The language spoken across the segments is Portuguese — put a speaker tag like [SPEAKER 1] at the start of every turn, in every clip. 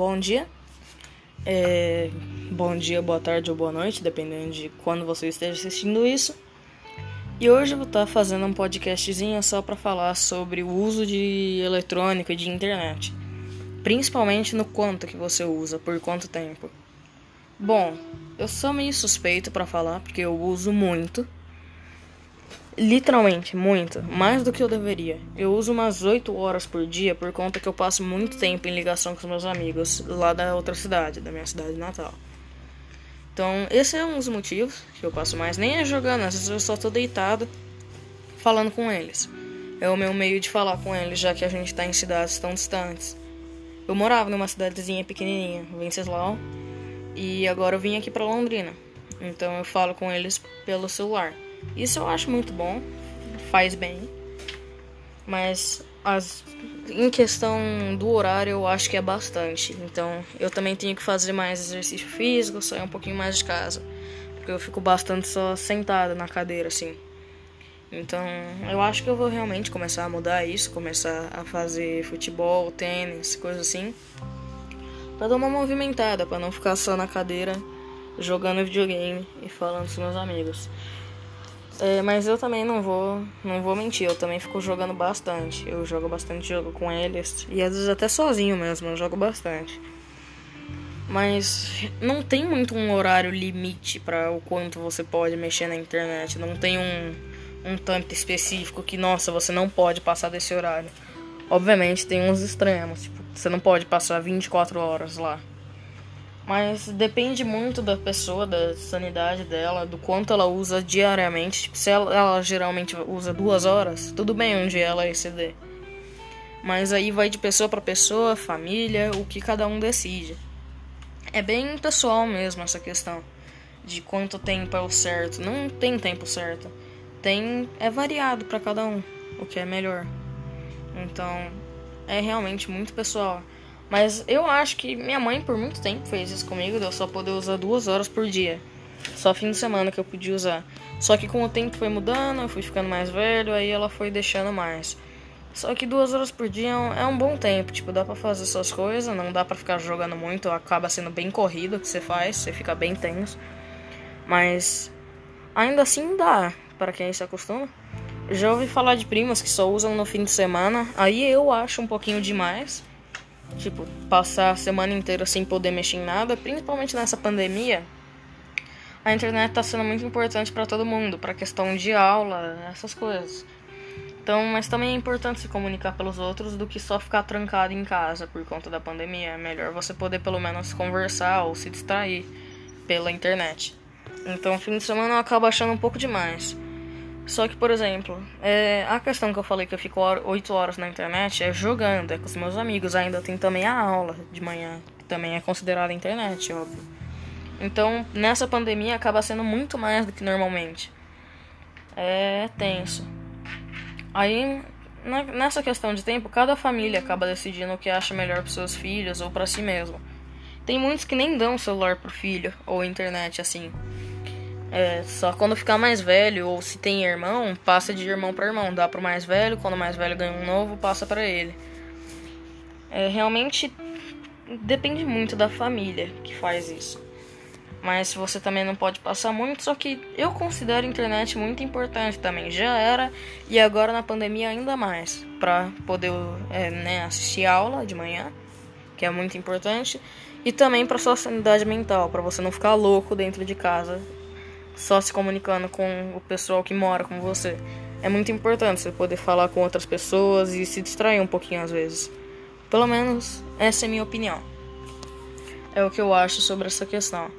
[SPEAKER 1] bom dia. É, bom dia, boa tarde ou boa noite, dependendo de quando você esteja assistindo isso. E hoje eu vou estar fazendo um podcastzinho só para falar sobre o uso de eletrônica e de internet. Principalmente no quanto que você usa, por quanto tempo. Bom, eu sou meio suspeito para falar porque eu uso muito literalmente muito, mais do que eu deveria. Eu uso umas 8 horas por dia por conta que eu passo muito tempo em ligação com os meus amigos lá da outra cidade, da minha cidade natal. Então, esse é um dos motivos que eu passo mais. Nem é jogando, às vezes eu só tô deitado falando com eles. É o meu meio de falar com eles, já que a gente tá em cidades tão distantes. Eu morava numa cidadezinha pequenininha, Venceslau, e agora eu vim aqui para Londrina. Então eu falo com eles pelo celular. Isso eu acho muito bom, faz bem. Mas as, em questão do horário, eu acho que é bastante. Então eu também tenho que fazer mais exercício físico, sair um pouquinho mais de casa. Porque eu fico bastante só sentada na cadeira, assim. Então eu acho que eu vou realmente começar a mudar isso, começar a fazer futebol, tênis, coisa assim. Pra dar uma movimentada, para não ficar só na cadeira jogando videogame e falando com meus amigos. É, mas eu também não vou, não vou mentir, eu também fico jogando bastante. Eu jogo bastante jogo com eles e às vezes até sozinho mesmo, eu jogo bastante. Mas não tem muito um horário limite para o quanto você pode mexer na internet. Não tem um, um tanto específico que, nossa, você não pode passar desse horário. Obviamente tem uns extremos, tipo, você não pode passar 24 horas lá. Mas depende muito da pessoa, da sanidade dela, do quanto ela usa diariamente. Tipo, se ela, ela geralmente usa duas horas, tudo bem um dia ela exceder. Mas aí vai de pessoa para pessoa, família, o que cada um decide. É bem pessoal mesmo essa questão de quanto tempo é o certo. Não tem tempo certo. Tem é variado para cada um, o que é melhor. Então, é realmente muito pessoal. Mas eu acho que minha mãe por muito tempo fez isso comigo, de eu só poder usar duas horas por dia. Só fim de semana que eu podia usar. Só que com o tempo foi mudando, eu fui ficando mais velho, aí ela foi deixando mais. Só que duas horas por dia é um é bom tempo, tipo, dá pra fazer suas coisas, não dá pra ficar jogando muito, acaba sendo bem corrido o que você faz, você fica bem tenso. Mas ainda assim dá, para quem se acostuma. Já ouvi falar de primas que só usam no fim de semana, aí eu acho um pouquinho demais. Tipo, passar a semana inteira sem poder mexer em nada, principalmente nessa pandemia. A internet está sendo muito importante para todo mundo, para questão de aula, essas coisas. Então, mas também é importante se comunicar pelos outros do que só ficar trancado em casa por conta da pandemia. É melhor você poder pelo menos conversar ou se distrair pela internet. Então, fim de semana eu acabo achando um pouco demais. Só que, por exemplo, é, a questão que eu falei que eu fico 8 horas na internet é jogando, é com os meus amigos. Ainda tem também a aula de manhã, que também é considerada internet, óbvio. Então, nessa pandemia acaba sendo muito mais do que normalmente. É tenso. Aí, nessa questão de tempo, cada família acaba decidindo o que acha melhor para seus filhos ou para si mesmo. Tem muitos que nem dão celular pro filho ou internet assim. É, só quando ficar mais velho, ou se tem irmão, passa de irmão para irmão. Dá pro mais velho, quando o mais velho ganha um novo, passa para ele. É, realmente depende muito da família que faz isso. Mas você também não pode passar muito, só que eu considero a internet muito importante também. Já era e agora na pandemia ainda mais. Pra poder é, né, assistir aula de manhã, que é muito importante. E também para sua sanidade mental, para você não ficar louco dentro de casa só se comunicando com o pessoal que mora com você. É muito importante você poder falar com outras pessoas e se distrair um pouquinho às vezes. Pelo menos essa é a minha opinião. É o que eu acho sobre essa questão.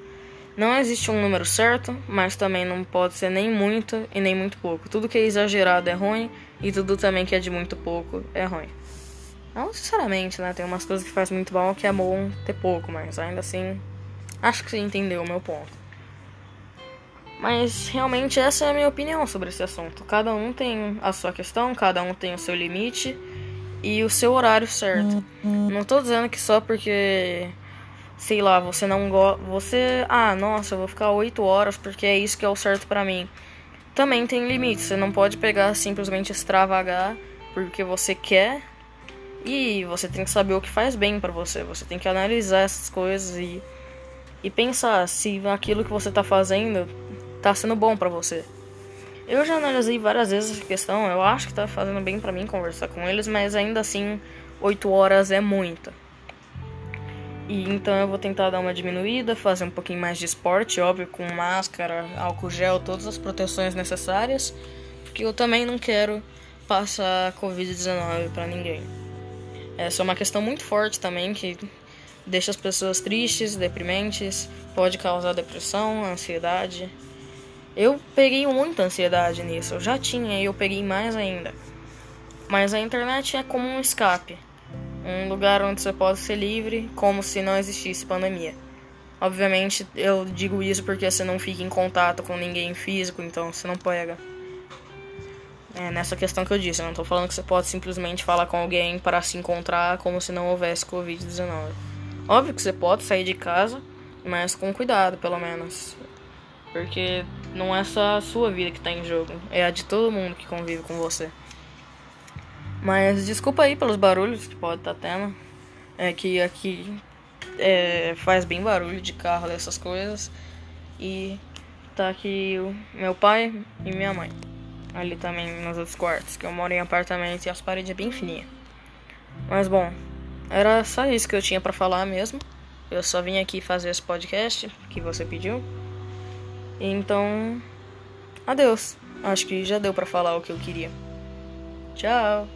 [SPEAKER 1] Não existe um número certo, mas também não pode ser nem muito e nem muito pouco. Tudo que é exagerado é ruim e tudo também que é de muito pouco é ruim. Não sinceramente, né? Tem umas coisas que faz muito bom que é bom ter pouco, mas ainda assim, acho que você entendeu o meu ponto. Mas realmente essa é a minha opinião sobre esse assunto. Cada um tem a sua questão, cada um tem o seu limite e o seu horário certo. Não tô dizendo que só porque sei lá, você não gosta, você, ah, nossa, eu vou ficar 8 horas porque é isso que é o certo para mim. Também tem limite, você não pode pegar simplesmente extravagar porque você quer E você tem que saber o que faz bem para você. Você tem que analisar essas coisas e, e pensar se aquilo que você tá fazendo tá sendo bom para você. Eu já analisei várias vezes essa questão. Eu acho que tá fazendo bem para mim conversar com eles, mas ainda assim, 8 horas é muita. E então eu vou tentar dar uma diminuída, fazer um pouquinho mais de esporte, óbvio, com máscara, álcool gel, todas as proteções necessárias, porque eu também não quero passar Covid-19 para ninguém. Essa é uma questão muito forte também que deixa as pessoas tristes, deprimentes, pode causar depressão, ansiedade. Eu peguei muita ansiedade nisso, eu já tinha e eu peguei mais ainda. Mas a internet é como um escape um lugar onde você pode ser livre, como se não existisse pandemia. Obviamente, eu digo isso porque você não fica em contato com ninguém físico, então você não pega. É nessa questão que eu disse, eu não tô falando que você pode simplesmente falar com alguém para se encontrar como se não houvesse Covid-19. Óbvio que você pode sair de casa, mas com cuidado, pelo menos. Porque não é só a sua vida que tá em jogo, é a de todo mundo que convive com você. Mas desculpa aí pelos barulhos que pode estar tá tendo. É que aqui é, faz bem barulho de carro dessas coisas. E tá aqui o meu pai e minha mãe. Ali também nos outros quartos, que eu moro em apartamento e as paredes é bem fininhas. Mas bom, era só isso que eu tinha para falar mesmo. Eu só vim aqui fazer esse podcast que você pediu. Então, adeus. Acho que já deu para falar o que eu queria. Tchau.